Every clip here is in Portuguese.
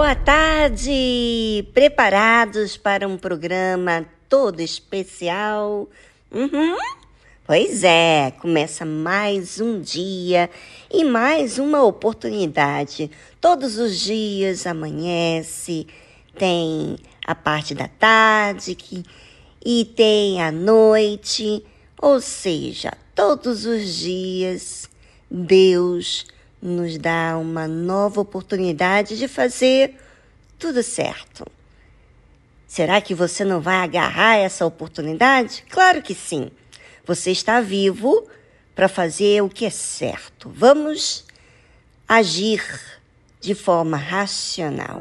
Boa tarde! Preparados para um programa todo especial? Uhum. Pois é, começa mais um dia e mais uma oportunidade. Todos os dias amanhece, tem a parte da tarde que, e tem a noite, ou seja, todos os dias Deus nos dá uma nova oportunidade de fazer tudo certo. Será que você não vai agarrar essa oportunidade? Claro que sim. Você está vivo para fazer o que é certo. Vamos agir de forma racional.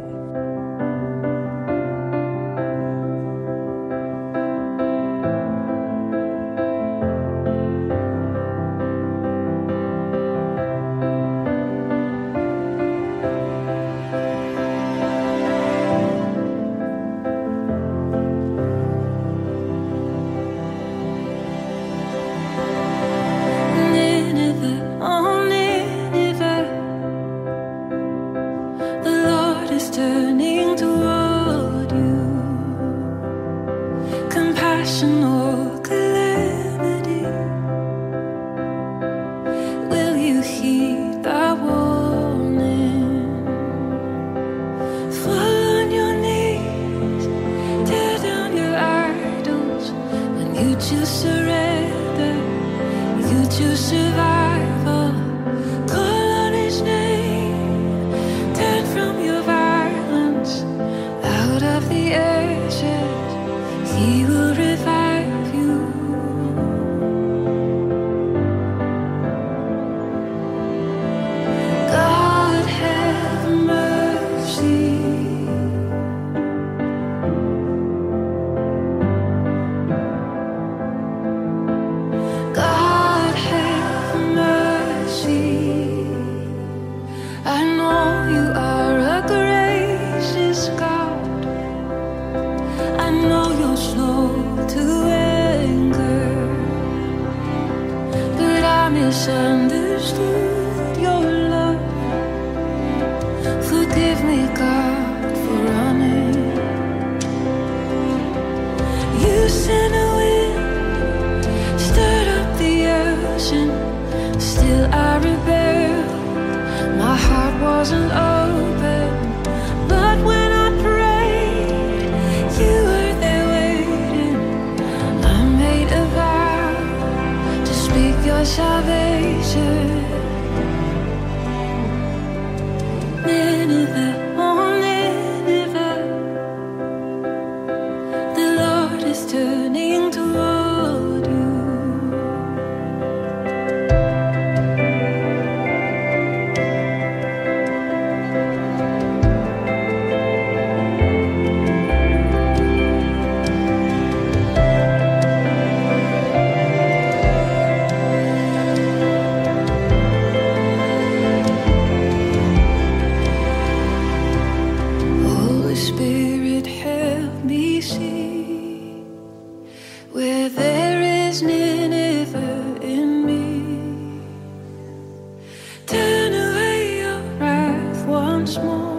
turn away your wrath once more.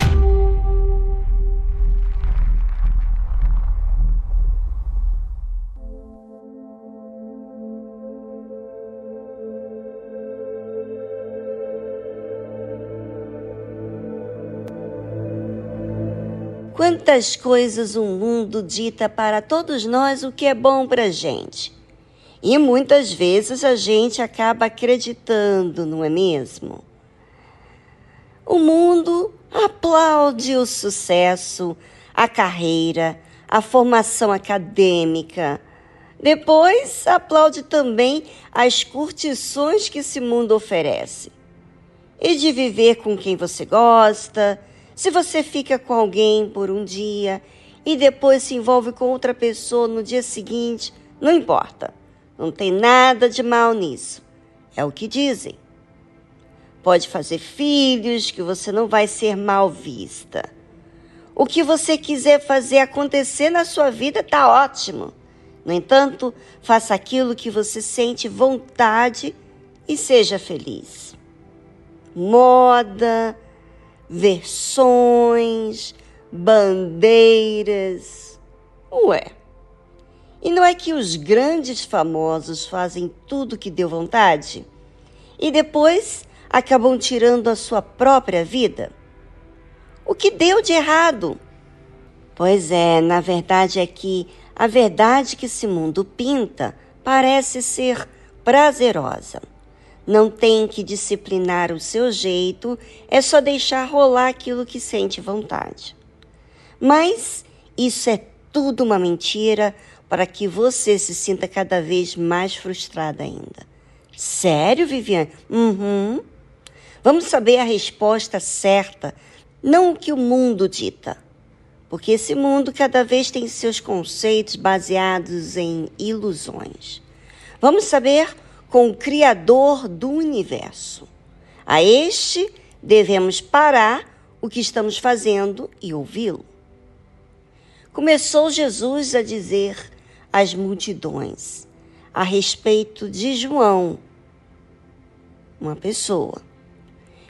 Quantas coisas o mundo dita para todos nós o que é bom para a gente. E muitas vezes a gente acaba acreditando, não é mesmo? O mundo aplaude o sucesso, a carreira, a formação acadêmica. Depois aplaude também as curtições que esse mundo oferece. E de viver com quem você gosta, se você fica com alguém por um dia e depois se envolve com outra pessoa no dia seguinte, não importa. Não tem nada de mal nisso. É o que dizem. Pode fazer filhos que você não vai ser mal vista. O que você quiser fazer acontecer na sua vida está ótimo. No entanto, faça aquilo que você sente vontade e seja feliz. Moda, versões, bandeiras. Ué. E não é que os grandes famosos fazem tudo que deu vontade e depois acabam tirando a sua própria vida? O que deu de errado? Pois é, na verdade é que a verdade que esse mundo pinta parece ser prazerosa. Não tem que disciplinar o seu jeito, é só deixar rolar aquilo que sente vontade. Mas isso é tudo uma mentira para que você se sinta cada vez mais frustrada ainda. Sério, Viviane? Uhum. Vamos saber a resposta certa, não o que o mundo dita. porque esse mundo cada vez tem seus conceitos baseados em ilusões. Vamos saber com o Criador do universo. A este devemos parar o que estamos fazendo e ouvi-lo. Começou Jesus a dizer às multidões a respeito de João, uma pessoa.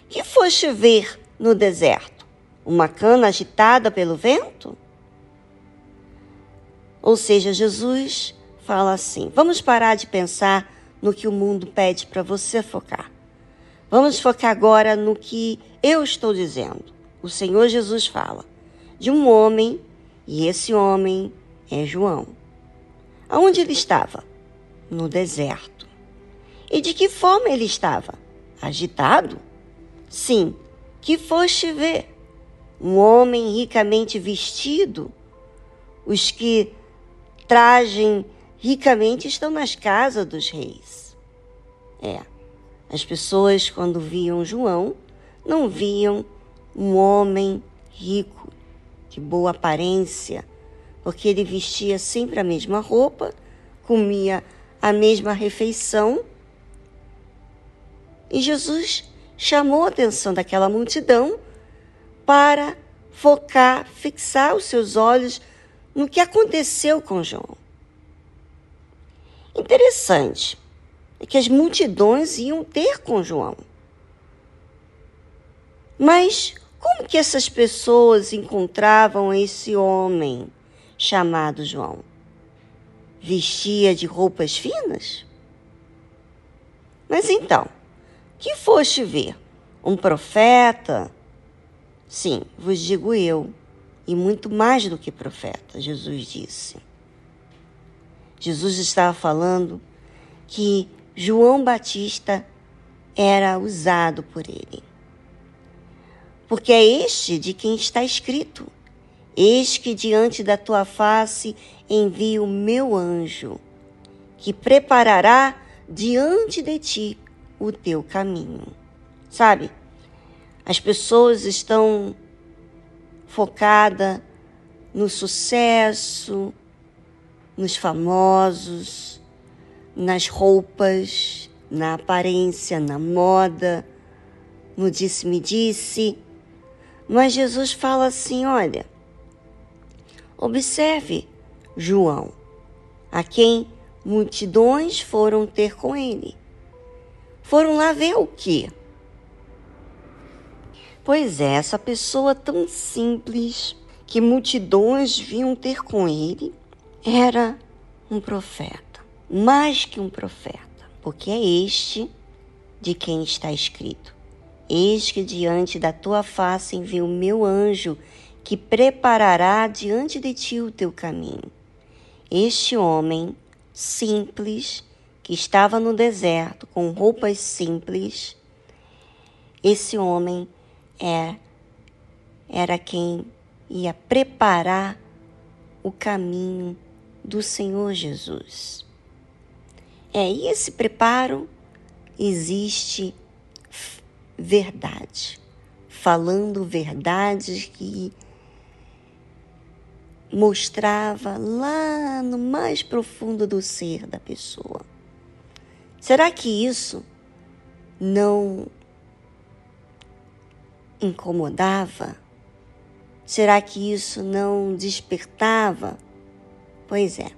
Que foste ver no deserto? Uma cana agitada pelo vento? Ou seja, Jesus fala assim: vamos parar de pensar no que o mundo pede para você focar. Vamos focar agora no que eu estou dizendo. O Senhor Jesus fala de um homem, e esse homem é João. Aonde ele estava? No deserto. E de que forma ele estava? Agitado? Sim, que foste ver um homem ricamente vestido. Os que tragem ricamente estão nas casas dos reis. É, as pessoas, quando viam João, não viam um homem rico, de boa aparência, porque ele vestia sempre a mesma roupa, comia a mesma refeição. E Jesus chamou a atenção daquela multidão para focar, fixar os seus olhos no que aconteceu com João. Interessante é que as multidões iam ter com João. Mas como que essas pessoas encontravam esse homem chamado João? Vestia de roupas finas? Mas então, que foste ver? Um profeta? Sim, vos digo eu, e muito mais do que profeta, Jesus disse. Jesus estava falando que João Batista era usado por ele. Porque é este de quem está escrito: Eis que diante da tua face envio o meu anjo, que preparará diante de ti o teu caminho. Sabe? As pessoas estão focadas no sucesso, nos famosos, nas roupas, na aparência, na moda, no disse-me-disse. Mas Jesus fala assim: olha, observe João, a quem multidões foram ter com ele. Foram lá ver o quê? Pois é, essa pessoa tão simples que multidões vinham ter com ele era um profeta, mais que um profeta, porque é este de quem está escrito: Eis que diante da tua face envio o meu anjo, que preparará diante de ti o teu caminho. Este homem simples, que estava no deserto com roupas simples, esse homem é, era quem ia preparar o caminho do Senhor Jesus. É, esse preparo existe verdade, falando verdades que mostrava lá no mais profundo do ser da pessoa. Será que isso não incomodava? Será que isso não despertava? Pois é.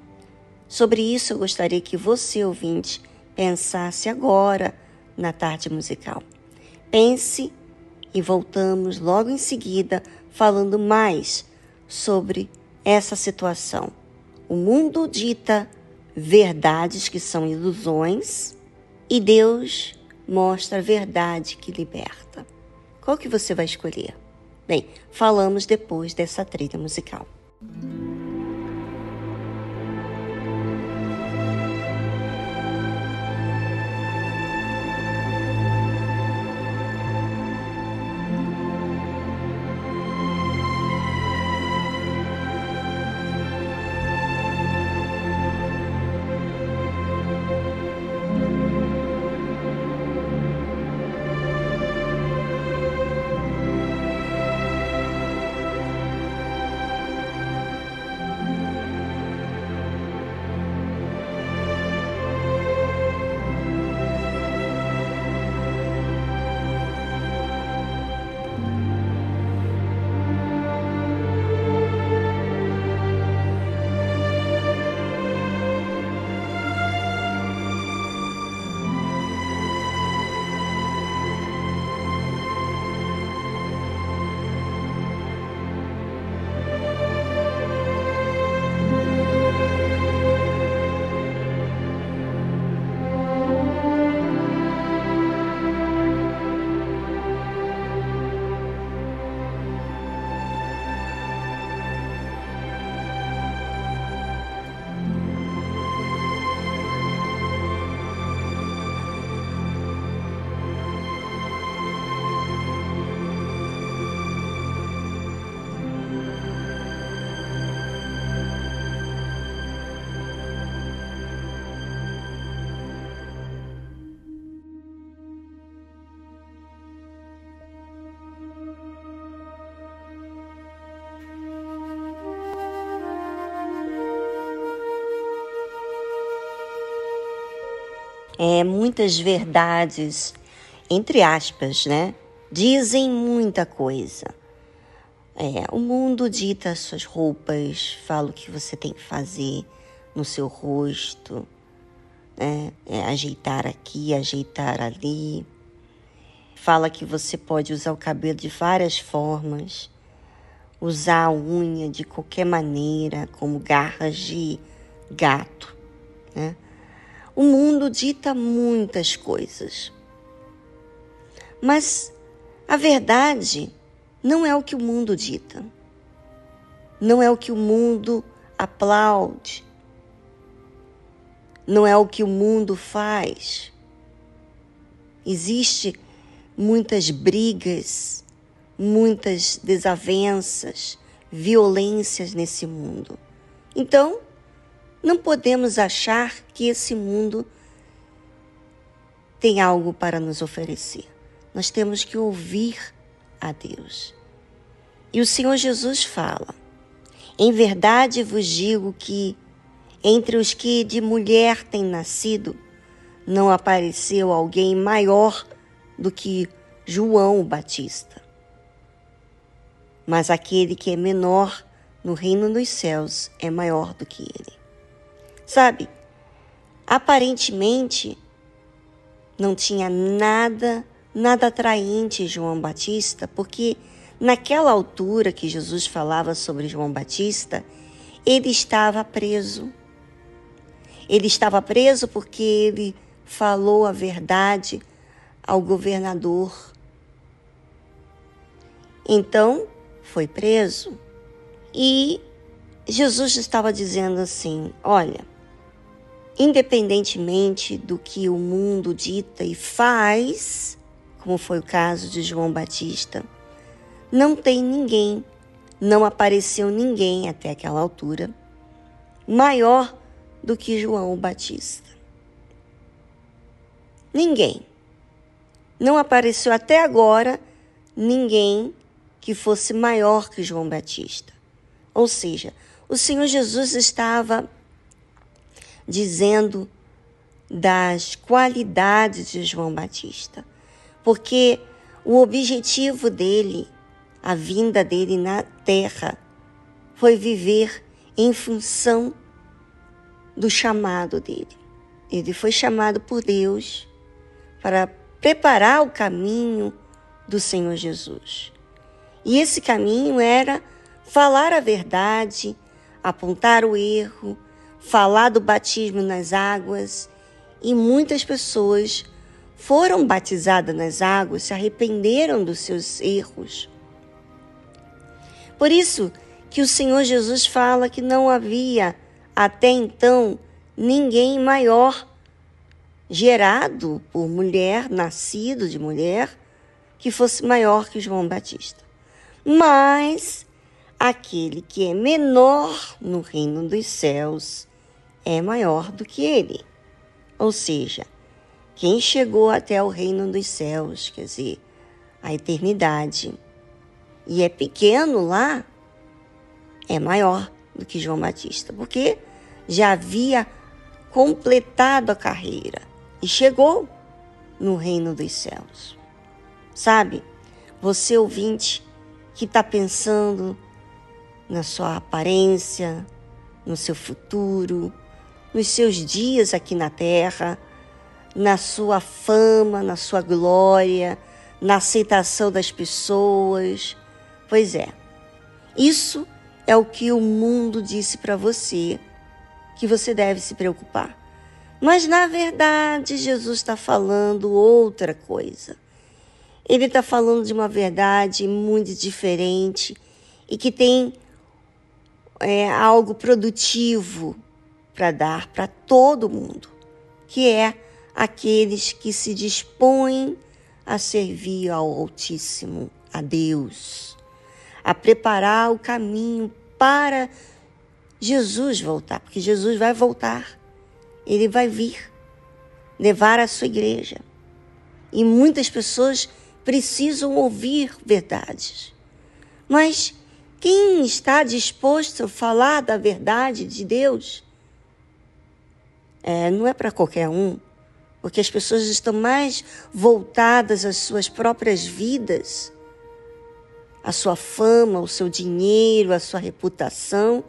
Sobre isso eu gostaria que você, ouvinte, pensasse agora na tarde musical. Pense e voltamos logo em seguida falando mais sobre essa situação. O mundo dita verdades que são ilusões e Deus mostra a verdade que liberta. Qual que você vai escolher? Bem, falamos depois dessa trilha musical. É, muitas verdades, entre aspas, né? Dizem muita coisa. É, o mundo dita suas roupas, fala o que você tem que fazer no seu rosto, né? É, ajeitar aqui, ajeitar ali. Fala que você pode usar o cabelo de várias formas, usar a unha de qualquer maneira, como garras de gato. Né? O mundo dita muitas coisas. Mas a verdade não é o que o mundo dita. Não é o que o mundo aplaude. Não é o que o mundo faz. Existe muitas brigas, muitas desavenças, violências nesse mundo. Então, não podemos achar que esse mundo tem algo para nos oferecer. Nós temos que ouvir a Deus. E o Senhor Jesus fala: Em verdade vos digo que entre os que de mulher têm nascido, não apareceu alguém maior do que João o Batista. Mas aquele que é menor no reino dos céus é maior do que ele. Sabe, aparentemente não tinha nada, nada atraente João Batista, porque naquela altura que Jesus falava sobre João Batista, ele estava preso. Ele estava preso porque ele falou a verdade ao governador. Então, foi preso e Jesus estava dizendo assim: Olha, independentemente do que o mundo dita e faz, como foi o caso de João Batista, não tem ninguém, não apareceu ninguém até aquela altura maior do que João Batista. Ninguém. Não apareceu até agora ninguém que fosse maior que João Batista. Ou seja, o Senhor Jesus estava dizendo das qualidades de João Batista, porque o objetivo dele, a vinda dele na terra, foi viver em função do chamado dele. Ele foi chamado por Deus para preparar o caminho do Senhor Jesus. E esse caminho era falar a verdade, apontar o erro, falar do batismo nas águas, e muitas pessoas foram batizadas nas águas, se arrependeram dos seus erros. Por isso que o Senhor Jesus fala que não havia até então ninguém maior gerado por mulher, nascido de mulher, que fosse maior que João Batista. Mas aquele que é menor no reino dos céus é maior do que ele. Ou seja, quem chegou até o reino dos céus, quer dizer, a eternidade, e é pequeno lá, é maior do que João Batista, porque já havia completado a carreira e chegou no reino dos céus. Sabe, você ouvinte que está pensando na sua aparência, no seu futuro, nos seus dias aqui na terra, na sua fama, na sua glória, na aceitação das pessoas. Pois é, isso é o que o mundo disse para você que você deve se preocupar. Mas na verdade, Jesus está falando outra coisa. Ele está falando de uma verdade muito diferente e que tem é, algo produtivo para dar para todo mundo, que é aqueles que se dispõem a servir ao Altíssimo, a Deus, a preparar o caminho para Jesus voltar, porque Jesus vai voltar, ele vai vir levar a sua igreja. E muitas pessoas precisam ouvir verdades. Mas quem está disposto a falar da verdade de Deus? É, não é para qualquer um, porque as pessoas estão mais voltadas às suas próprias vidas, à sua fama, ao seu dinheiro, à sua reputação,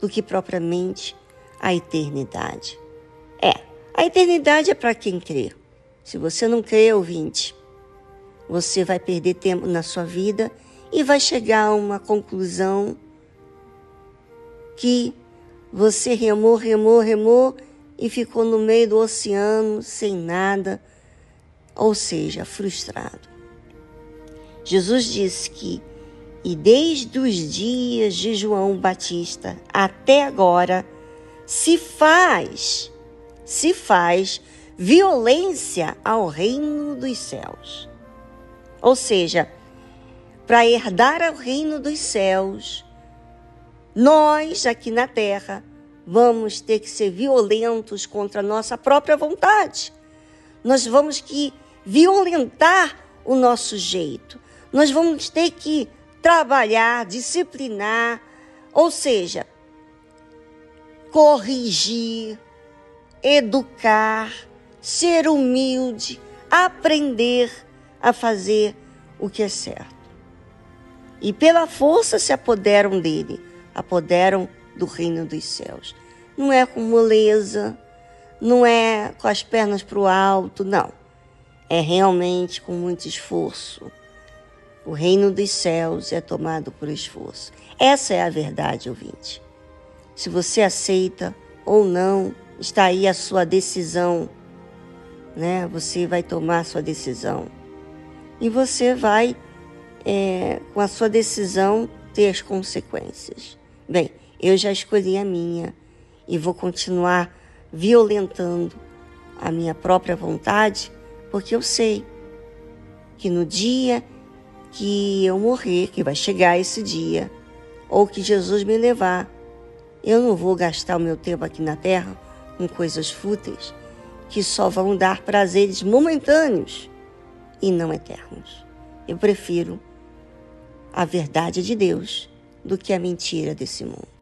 do que propriamente à eternidade. É, a eternidade é para quem crê. Se você não crê, ouvinte, você vai perder tempo na sua vida e vai chegar a uma conclusão que você remou, remou, remou e ficou no meio do oceano sem nada, ou seja, frustrado. Jesus disse que, e desde os dias de João Batista até agora, se faz, se faz violência ao reino dos céus. Ou seja, para herdar o reino dos céus, nós aqui na terra vamos ter que ser violentos contra a nossa própria vontade. Nós vamos que violentar o nosso jeito. Nós vamos ter que trabalhar, disciplinar, ou seja, corrigir, educar, ser humilde, aprender a fazer o que é certo. E pela força se apoderam dele, apoderam do reino dos céus. Não é com moleza, não é com as pernas para o alto, não. É realmente com muito esforço. O reino dos céus é tomado por esforço. Essa é a verdade, ouvinte. Se você aceita ou não, está aí a sua decisão, né? Você vai tomar sua decisão. E você vai, é, com a sua decisão, ter as consequências. Bem, eu já escolhi a minha e vou continuar violentando a minha própria vontade, porque eu sei que no dia que eu morrer, que vai chegar esse dia, ou que Jesus me levar, eu não vou gastar o meu tempo aqui na terra com coisas fúteis que só vão dar prazeres momentâneos e não eternos. Eu prefiro a verdade de Deus do que a mentira desse mundo.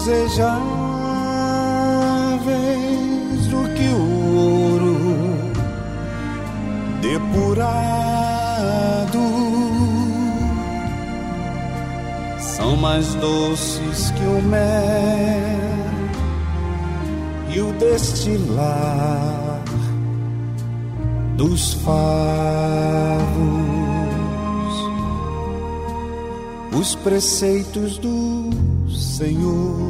desejáveis do que o ouro depurado. São mais doces que o mel e o destilar dos favos. Os preceitos do Senhor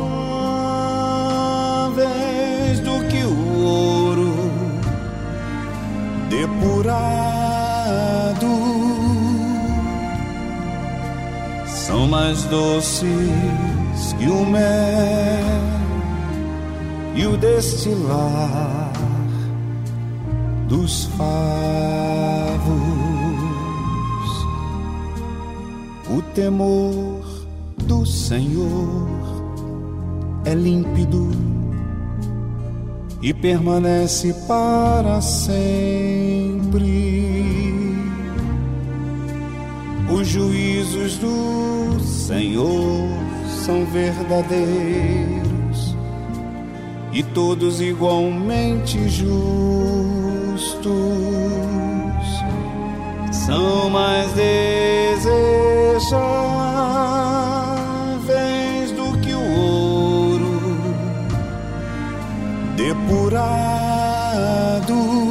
São mais doces que o mel e o destilar dos favos. O temor do Senhor é límpido e permanece para sempre. Os juízos do Senhor são verdadeiros e todos igualmente justos. São mais desejados depurado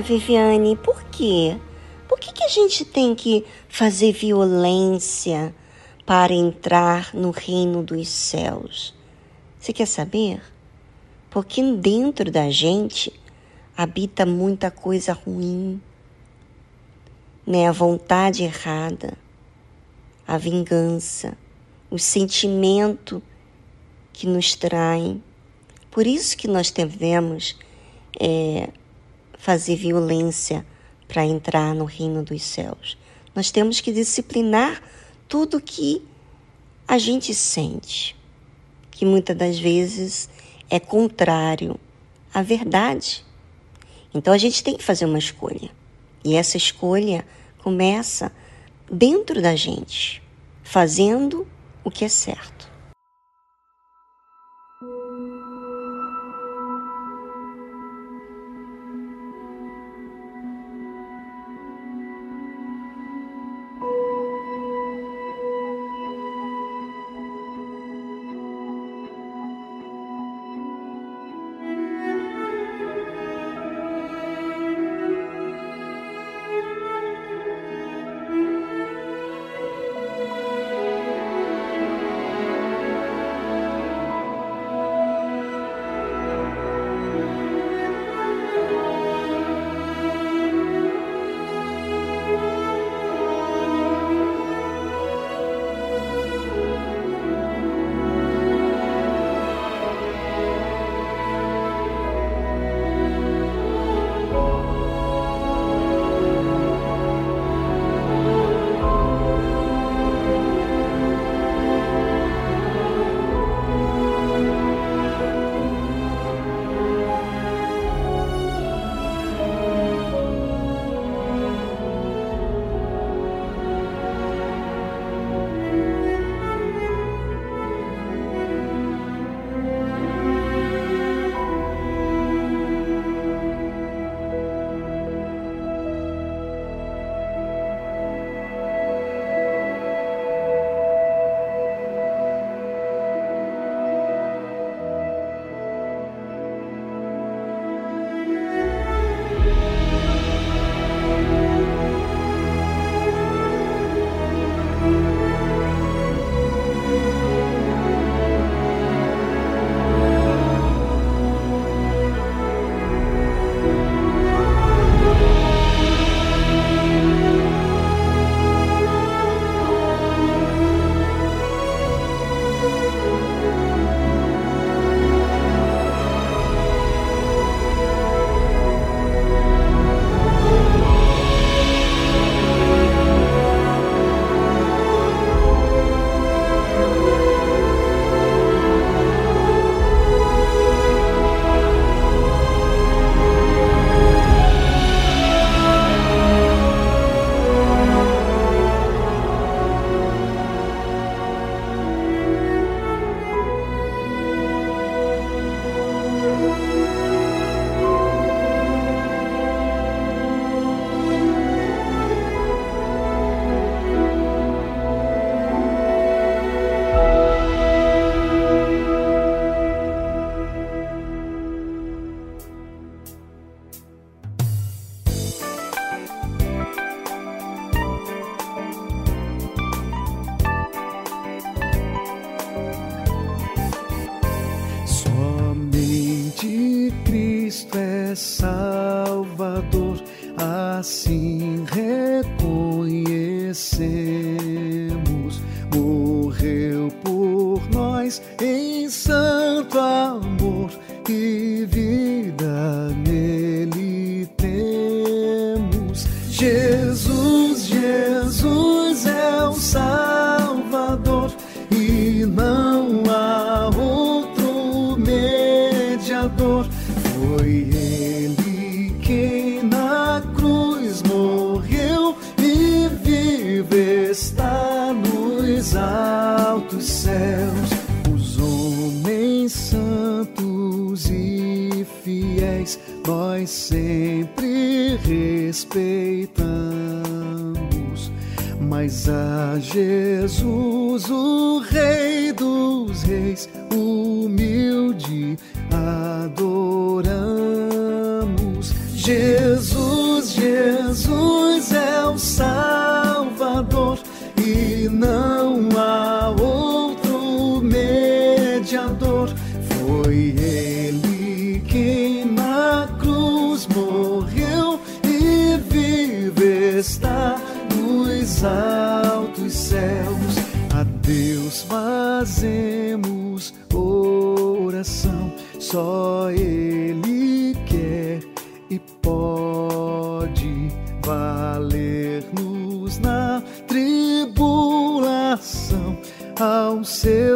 Viviane, por quê? Por que, que a gente tem que fazer violência para entrar no reino dos céus? Você quer saber? Porque dentro da gente habita muita coisa ruim, né? A vontade errada, a vingança, o sentimento que nos traem. Por isso que nós devemos é, fazer violência para entrar no reino dos céus. Nós temos que disciplinar tudo que a gente sente, que muitas das vezes é contrário à verdade. Então a gente tem que fazer uma escolha. E essa escolha começa dentro da gente, fazendo o que é certo. Fazemos oração, só Ele quer e pode valer-nos na tribulação. Aos seus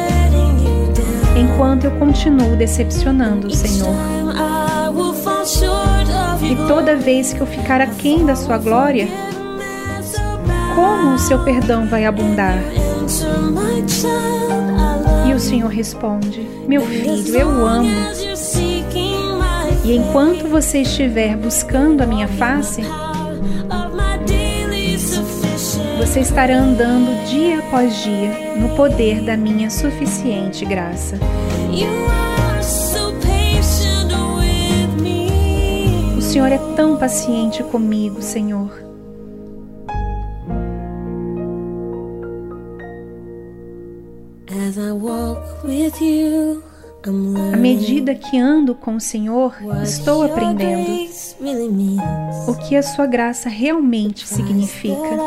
down. enquanto eu continuo decepcionando o Senhor. E toda vez que eu ficar aquém da sua glória, como o seu perdão vai abundar? E o Senhor responde: Meu filho, eu o amo. E enquanto você estiver buscando a minha face, você estará andando dia após dia no poder da minha suficiente graça. O Senhor é tão paciente comigo, Senhor. À medida que ando com o Senhor, estou aprendendo o que a sua graça realmente significa.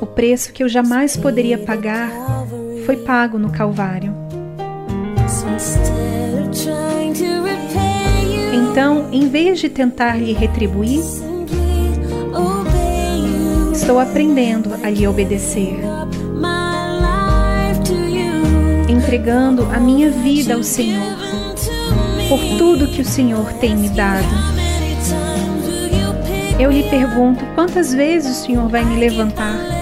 O preço que eu jamais poderia pagar foi pago no Calvário. Então, em vez de tentar lhe retribuir, estou aprendendo a lhe obedecer, entregando a minha vida ao Senhor por tudo que o Senhor tem me dado. Eu lhe pergunto quantas vezes o Senhor vai me levantar?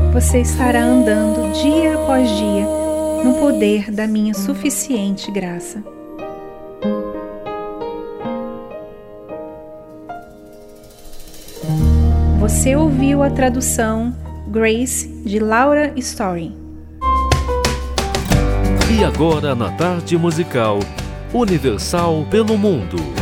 Você estará andando dia após dia no poder da minha suficiente graça. Você ouviu a tradução Grace de Laura Story. E agora na tarde musical Universal pelo Mundo.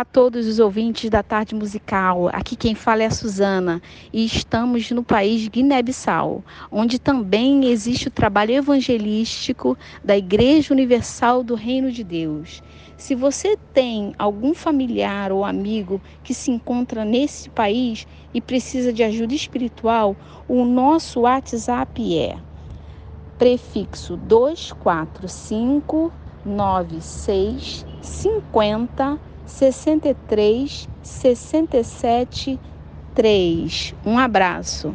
Olá a todos os ouvintes da Tarde Musical. Aqui quem fala é a Suzana e estamos no país Guiné-Bissau, onde também existe o trabalho evangelístico da Igreja Universal do Reino de Deus. Se você tem algum familiar ou amigo que se encontra nesse país e precisa de ajuda espiritual, o nosso WhatsApp é prefixo 245 96 50 63 67 3. Um abraço.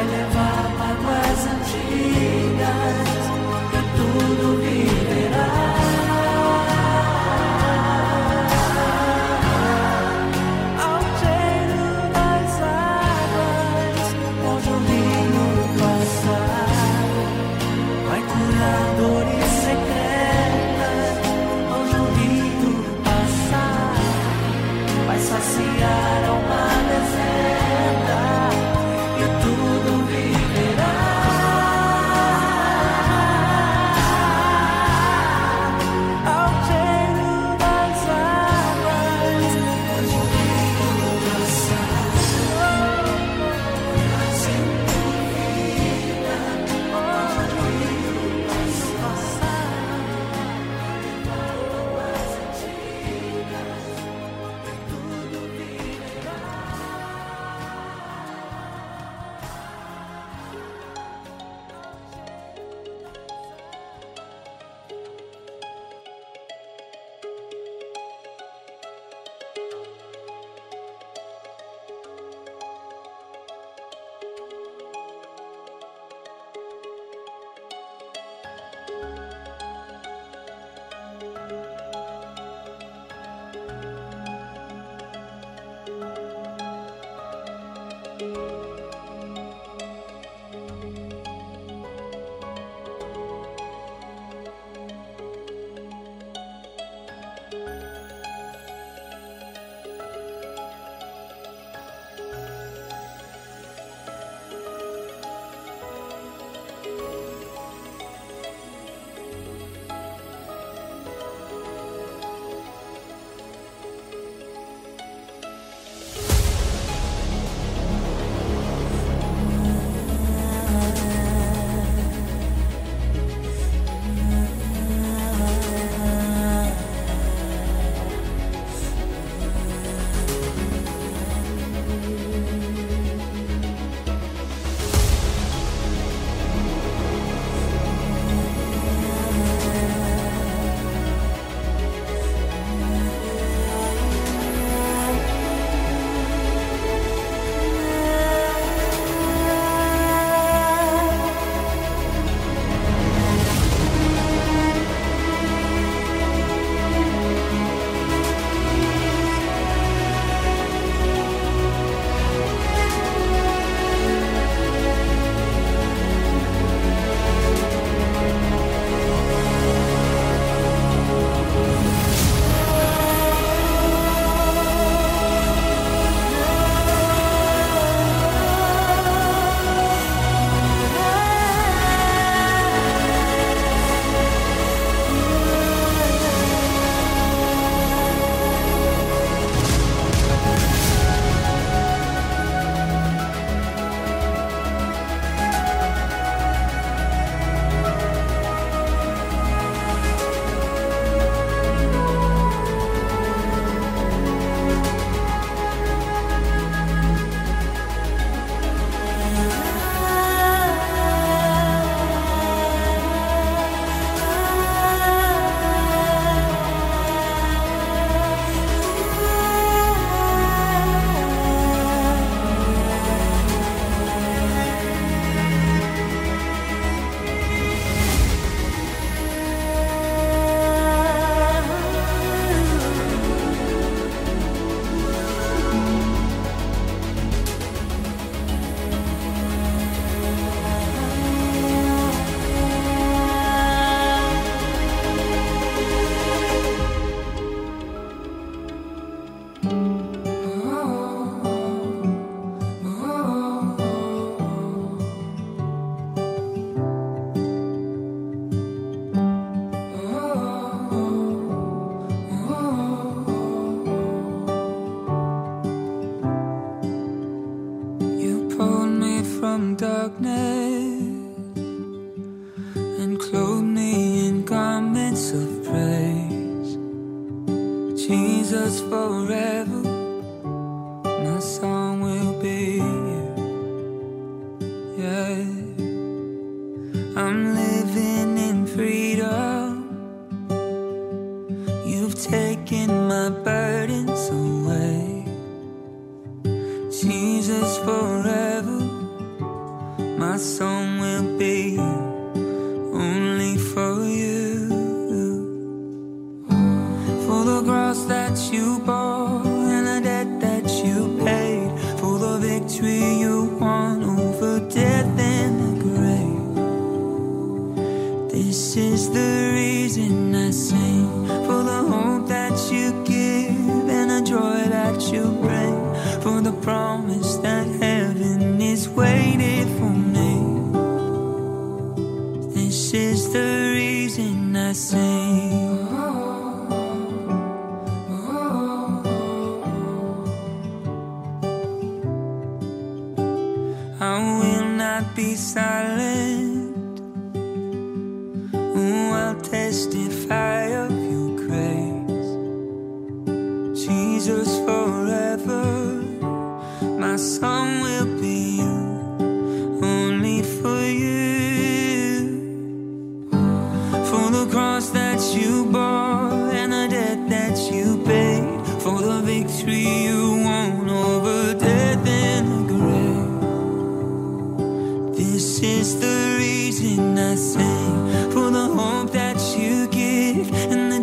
I never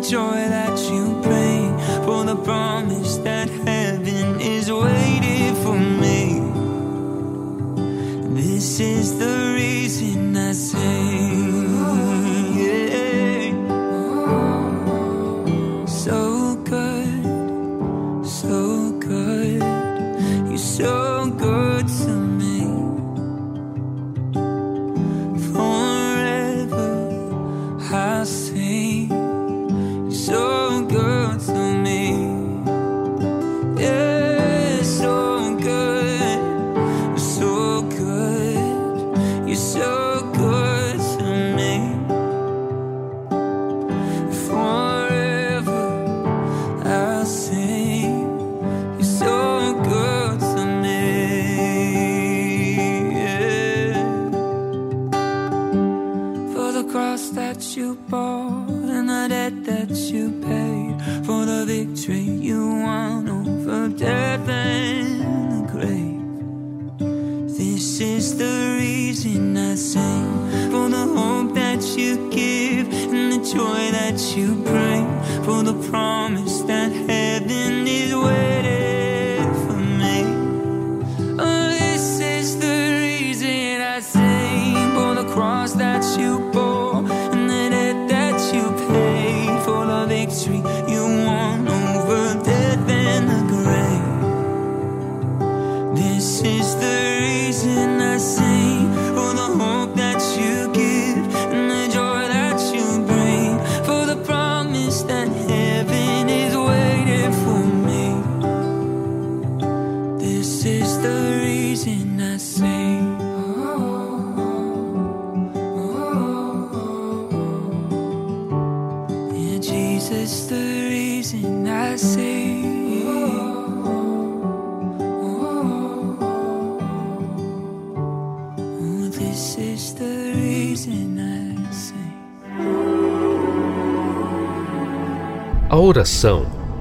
joy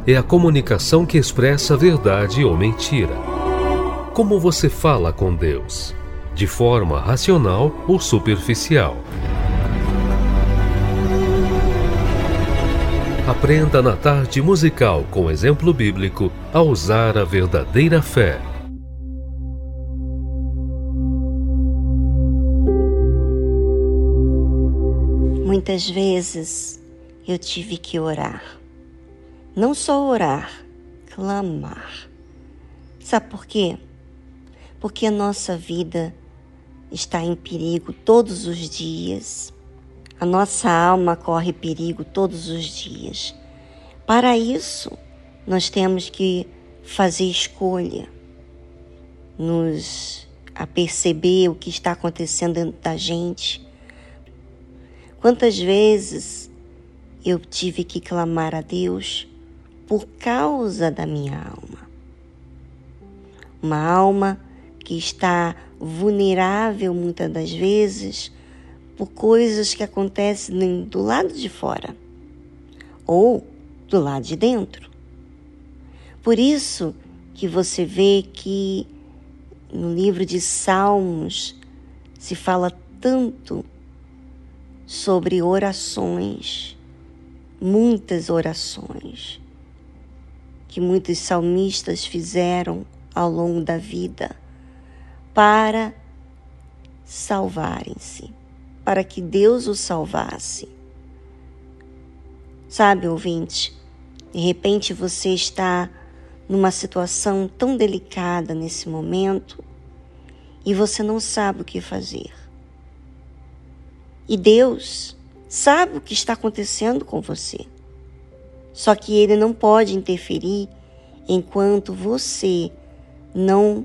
é a comunicação que expressa verdade ou mentira. Como você fala com Deus? De forma racional ou superficial? Aprenda na tarde musical com exemplo bíblico a usar a verdadeira fé. Muitas vezes eu tive que orar não só orar, clamar. Sabe por quê? Porque a nossa vida está em perigo todos os dias. A nossa alma corre perigo todos os dias. Para isso, nós temos que fazer escolha, nos a perceber o que está acontecendo dentro da gente. Quantas vezes eu tive que clamar a Deus por causa da minha alma. Uma alma que está vulnerável muitas das vezes por coisas que acontecem do lado de fora ou do lado de dentro. Por isso que você vê que no livro de Salmos se fala tanto sobre orações, muitas orações que muitos salmistas fizeram ao longo da vida para salvarem-se, para que Deus os salvasse. Sabe, ouvinte, de repente você está numa situação tão delicada nesse momento e você não sabe o que fazer. E Deus sabe o que está acontecendo com você. Só que Ele não pode interferir enquanto você não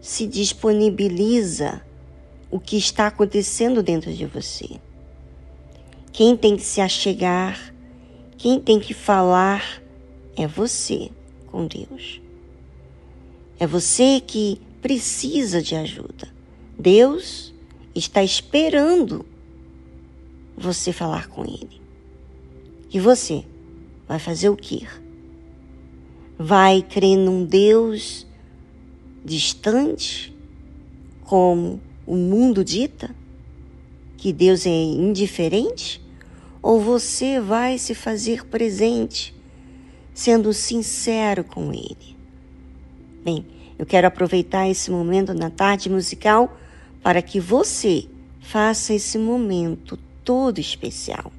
se disponibiliza o que está acontecendo dentro de você. Quem tem que se achegar, quem tem que falar é você com Deus. É você que precisa de ajuda. Deus está esperando você falar com Ele. E você vai fazer o quê? Vai crer num Deus distante, como o mundo dita? Que Deus é indiferente? Ou você vai se fazer presente, sendo sincero com Ele? Bem, eu quero aproveitar esse momento na tarde musical para que você faça esse momento todo especial.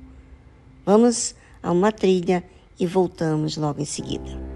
Vamos a uma trilha e voltamos logo em seguida.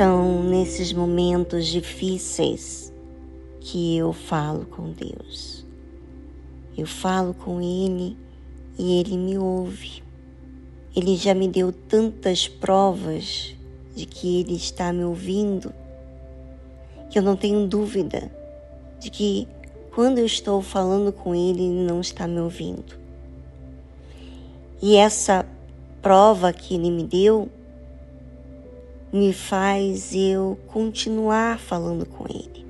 São nesses momentos difíceis que eu falo com Deus. Eu falo com Ele e Ele me ouve. Ele já me deu tantas provas de que Ele está me ouvindo que eu não tenho dúvida de que quando eu estou falando com ele, ele não está me ouvindo. E essa prova que ele me deu me faz eu continuar falando com ele.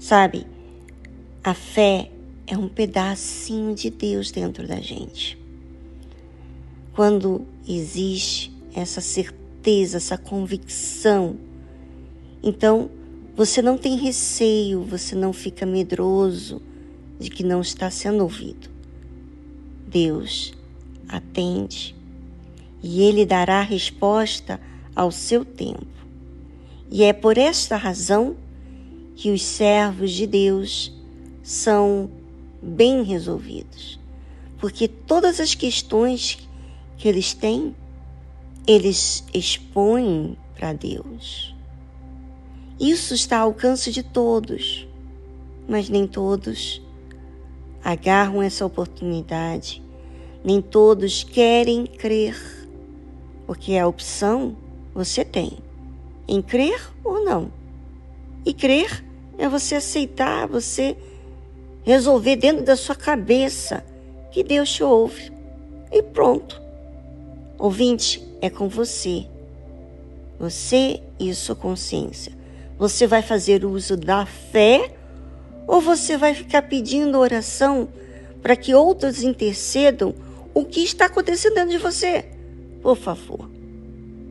Sabe, a fé é um pedacinho de Deus dentro da gente. Quando existe essa certeza, essa convicção, então você não tem receio, você não fica medroso de que não está sendo ouvido. Deus atende e Ele dará resposta ao seu tempo. E é por esta razão que os servos de Deus são bem resolvidos, porque todas as questões que eles têm, eles expõem para Deus. Isso está ao alcance de todos, mas nem todos agarram essa oportunidade, nem todos querem crer, porque a opção você tem em crer ou não. E crer é você aceitar, você resolver dentro da sua cabeça que Deus te ouve. E pronto. Ouvinte, é com você. Você e sua consciência. Você vai fazer uso da fé ou você vai ficar pedindo oração para que outros intercedam o que está acontecendo dentro de você? Por favor,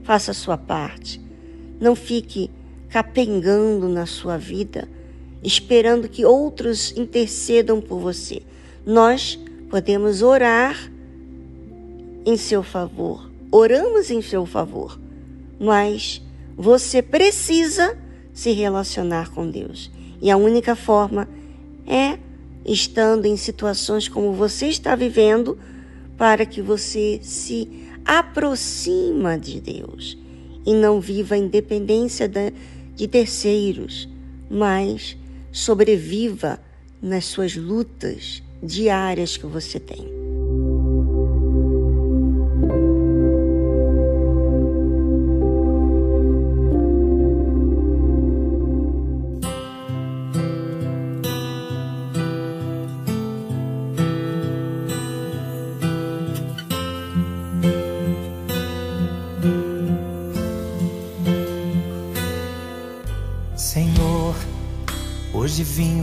faça a sua parte. Não fique capengando na sua vida, esperando que outros intercedam por você. Nós podemos orar em seu favor, oramos em seu favor, mas você precisa se relacionar com Deus. E a única forma é estando em situações como você está vivendo, para que você se aproxima de Deus e não viva a independência de terceiros, mas sobreviva nas suas lutas diárias que você tem.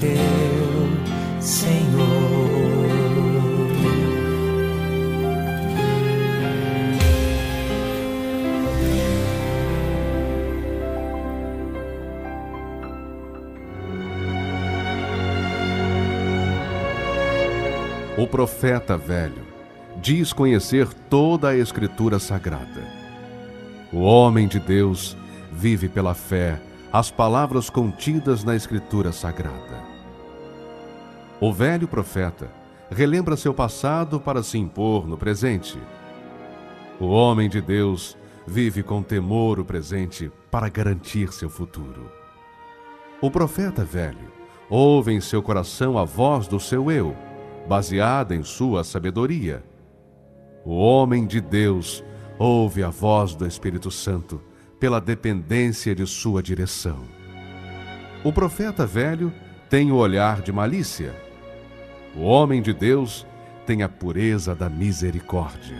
teu, Senhor. O profeta velho diz conhecer toda a Escritura Sagrada. O homem de Deus vive pela fé as palavras contidas na Escritura Sagrada. O velho profeta relembra seu passado para se impor no presente. O homem de Deus vive com temor o presente para garantir seu futuro. O profeta velho ouve em seu coração a voz do seu eu baseada em sua sabedoria. O homem de Deus ouve a voz do Espírito Santo pela dependência de sua direção. O profeta velho tem o olhar de malícia. O homem de Deus tem a pureza da misericórdia.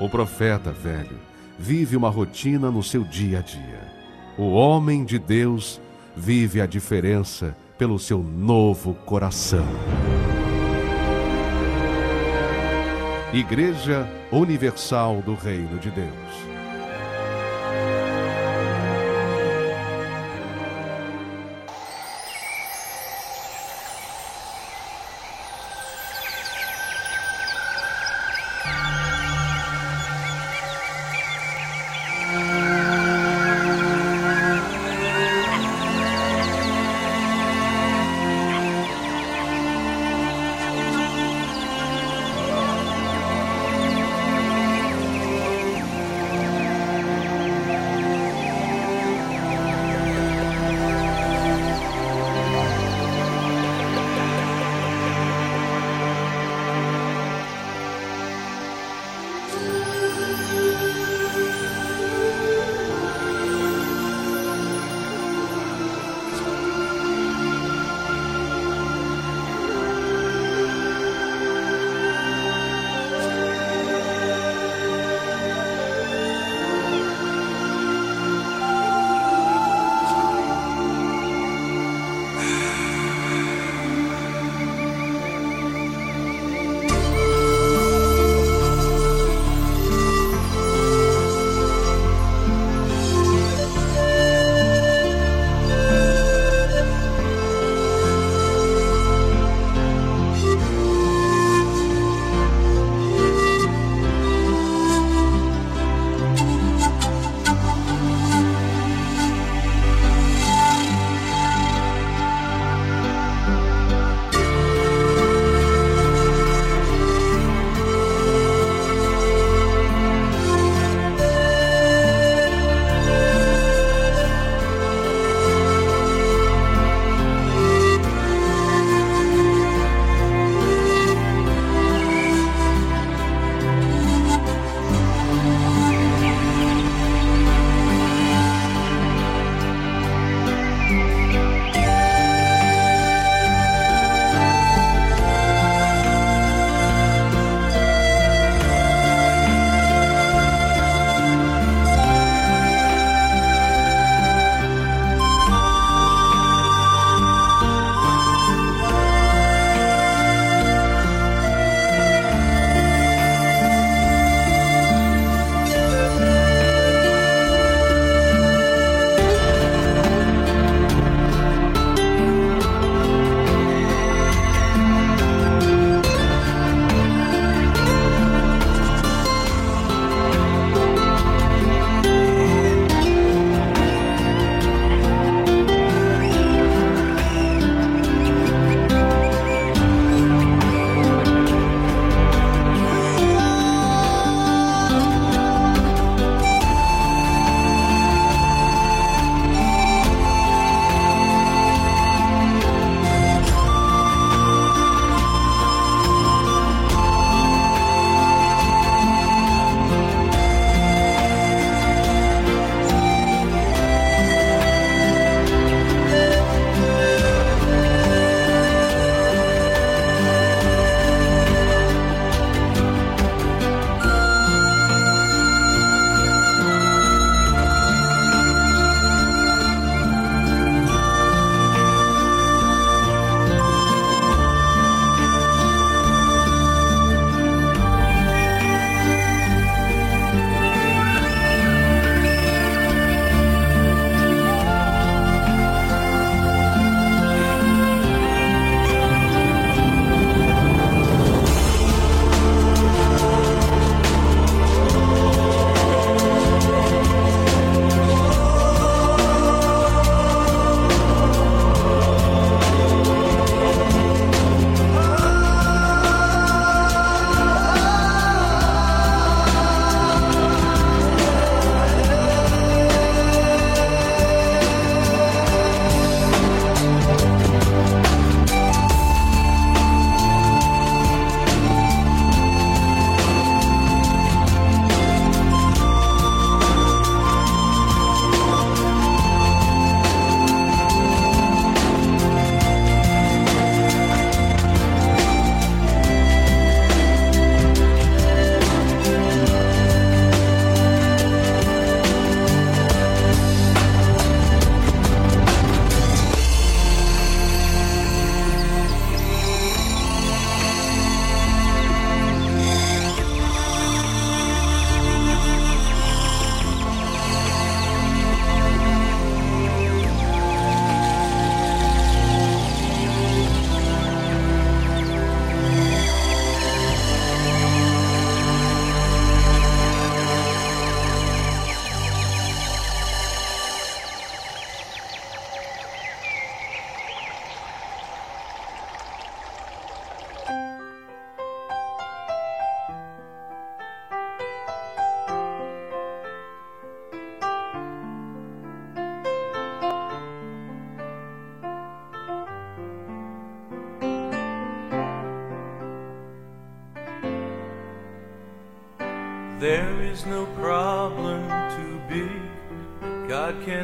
O profeta velho vive uma rotina no seu dia a dia. O homem de Deus vive a diferença pelo seu novo coração. Igreja Universal do Reino de Deus.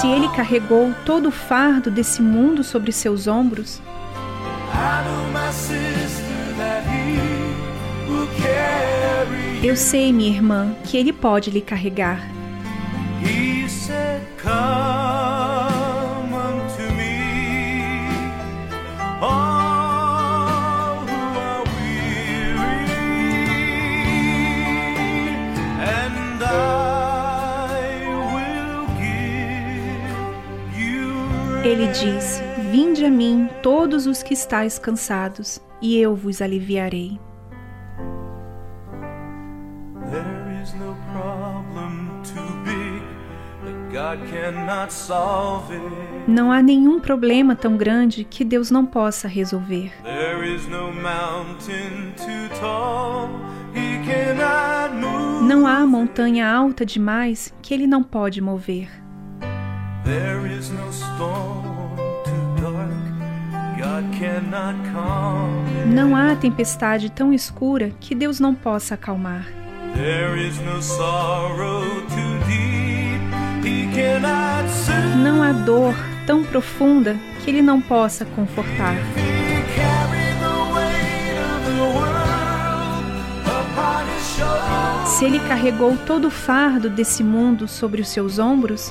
Se Ele carregou todo o fardo desse mundo sobre seus ombros, eu sei, minha irmã, que Ele pode lhe carregar. He said, Come Ele diz: Vinde a mim, todos os que estáis cansados, e eu vos aliviarei. There is no problem too big that God cannot solve it. Não há nenhum problema tão grande que Deus não possa resolver. Não há montanha alta demais que Ele não pode mover. There is no storm too dark God cannot calm. Não há tempestade tão escura que Deus não possa acalmar. There is no sorrow too deep He cannot soothe. Não há dor tão profunda que Ele não possa confortar. Se Ele carregou todo o fardo desse mundo sobre os seus ombros,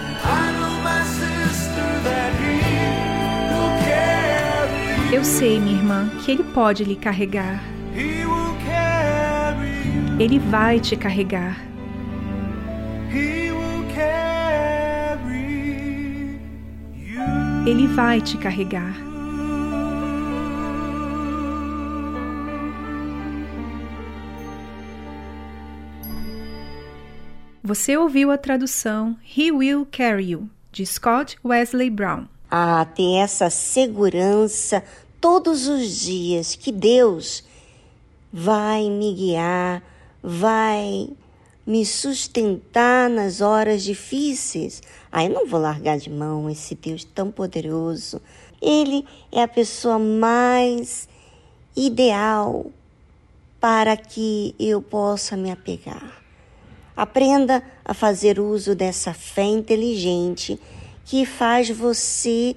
eu sei, minha irmã, que Ele pode lhe carregar. Ele vai te carregar. Ele vai te carregar. Você ouviu a tradução He Will Carry You, de Scott Wesley Brown. Ah, ter essa segurança todos os dias que Deus vai me guiar, vai me sustentar nas horas difíceis. Ah, eu não vou largar de mão esse Deus tão poderoso. Ele é a pessoa mais ideal para que eu possa me apegar. Aprenda a fazer uso dessa fé inteligente que faz você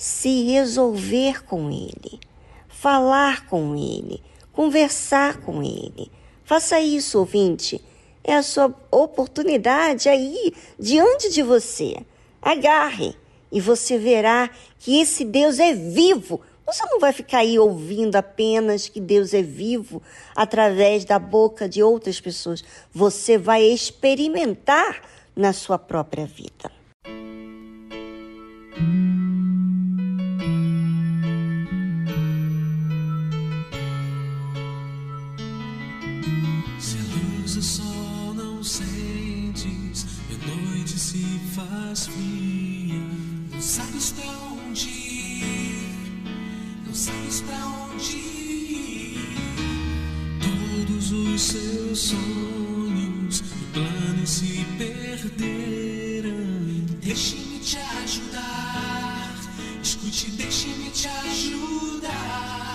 se resolver com Ele, falar com Ele, conversar com Ele. Faça isso, ouvinte. É a sua oportunidade aí diante de você. Agarre e você verá que esse Deus é vivo. Você não vai ficar aí ouvindo apenas que Deus é vivo através da boca de outras pessoas. Você vai experimentar na sua própria vida. os seus sonhos e planos se perderam. Deixe-me te ajudar, escute, deixe-me te ajudar.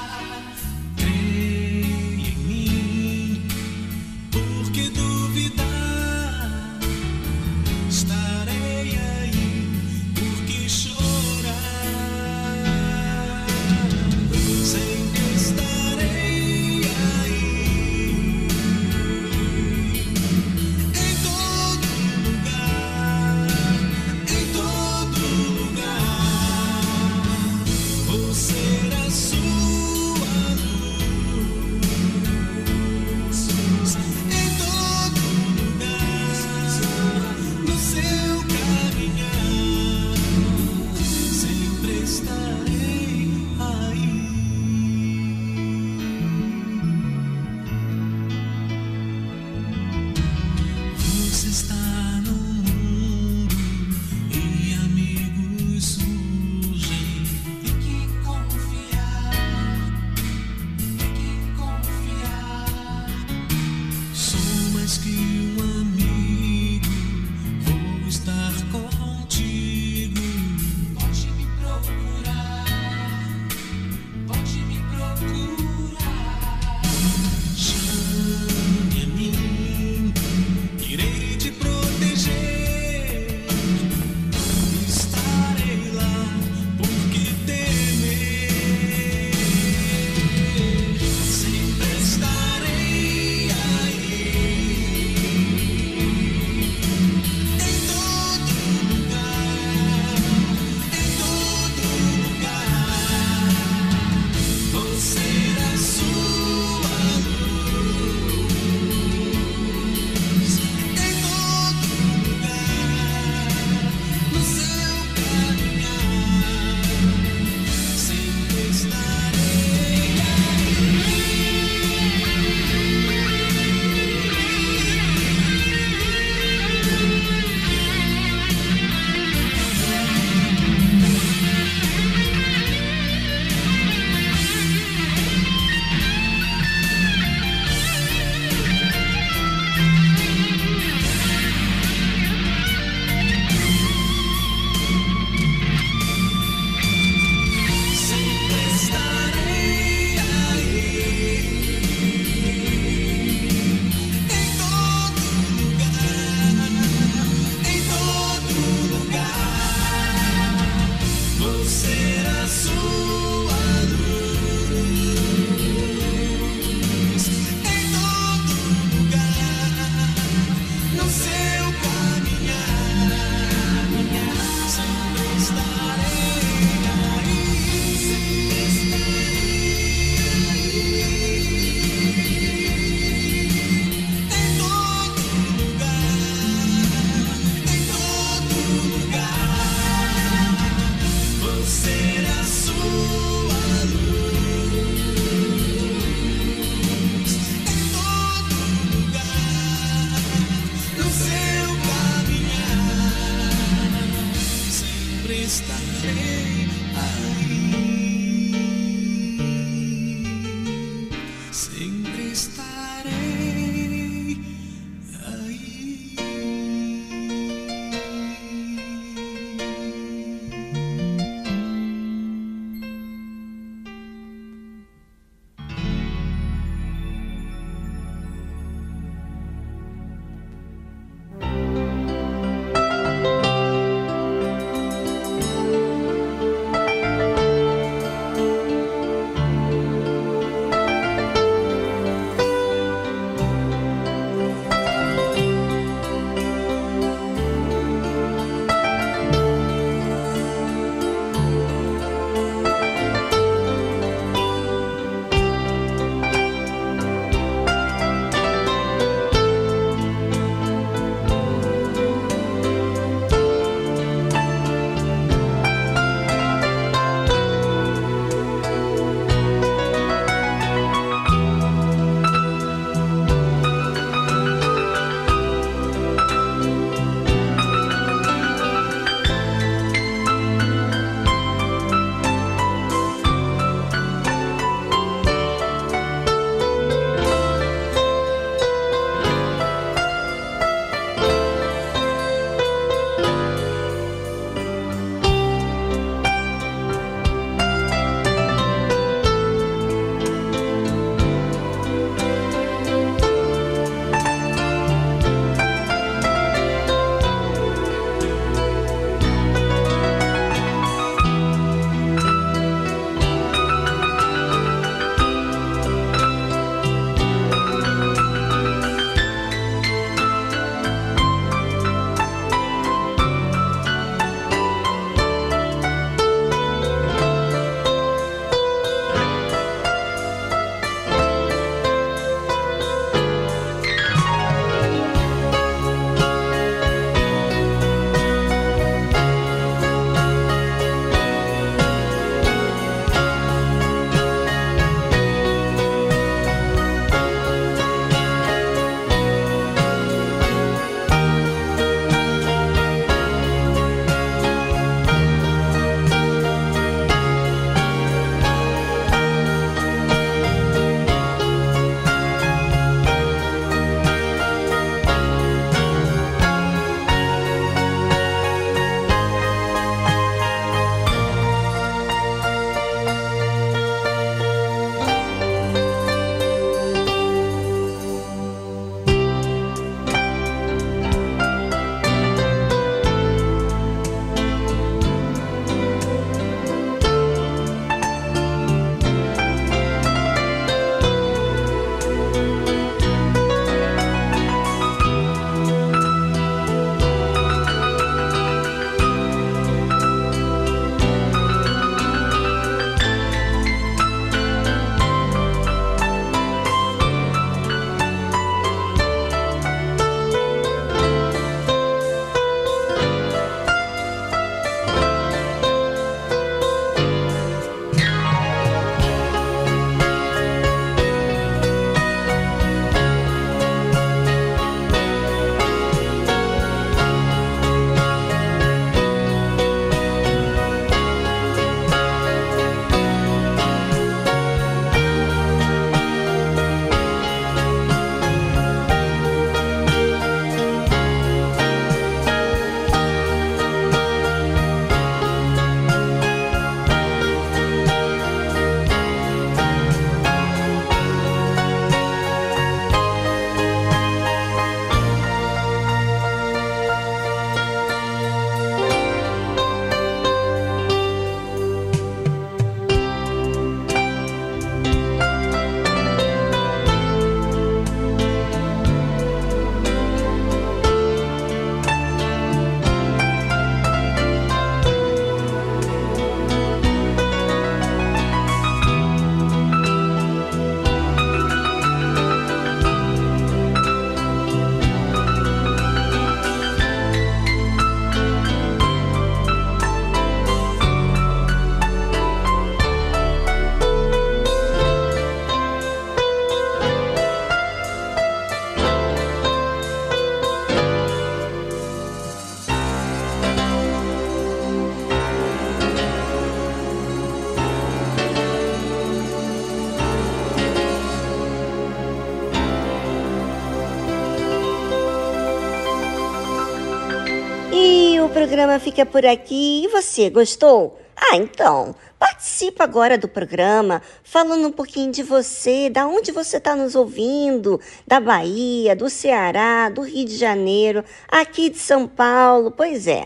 Programa fica por aqui. E você, gostou? Ah, então, participa agora do programa, falando um pouquinho de você, da onde você está nos ouvindo, da Bahia, do Ceará, do Rio de Janeiro, aqui de São Paulo. Pois é,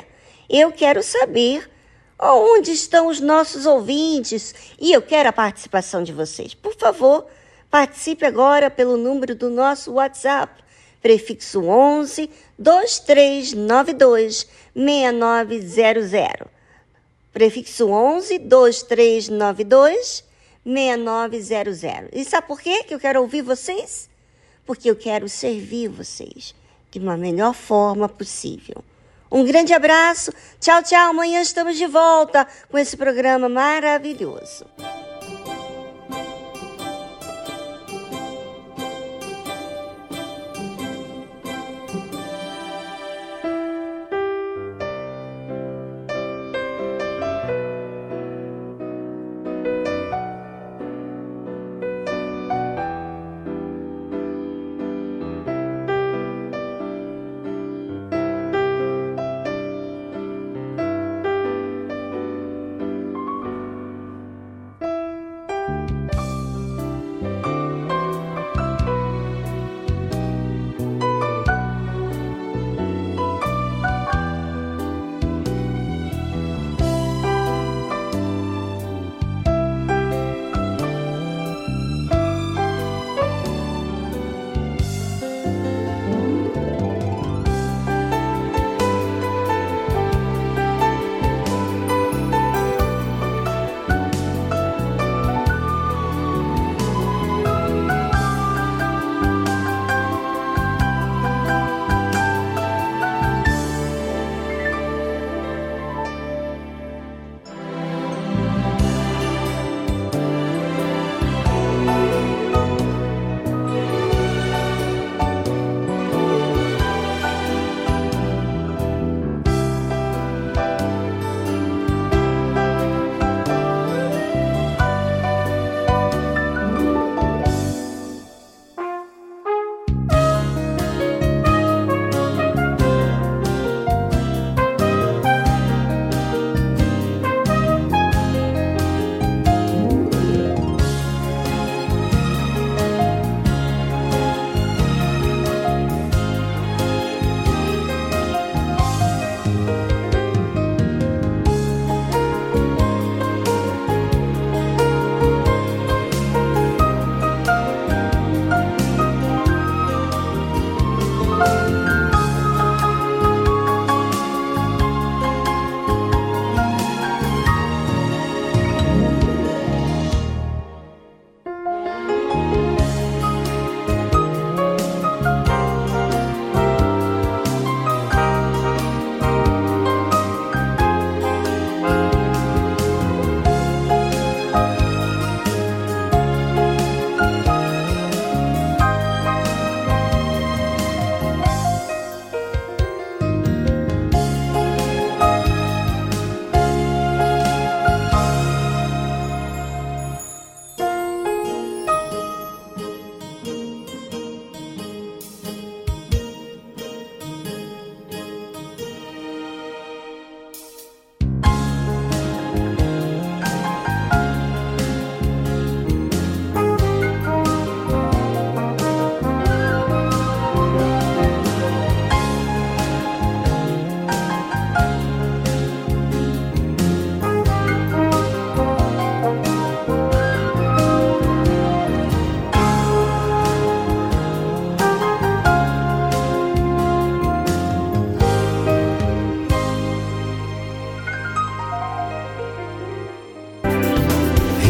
eu quero saber onde estão os nossos ouvintes e eu quero a participação de vocês. Por favor, participe agora pelo número do nosso WhatsApp, prefixo 11 2392 6900. Prefixo 11 2392 6900. E sabe por quê que eu quero ouvir vocês? Porque eu quero servir vocês de uma melhor forma possível. Um grande abraço. Tchau, tchau. Amanhã estamos de volta com esse programa maravilhoso.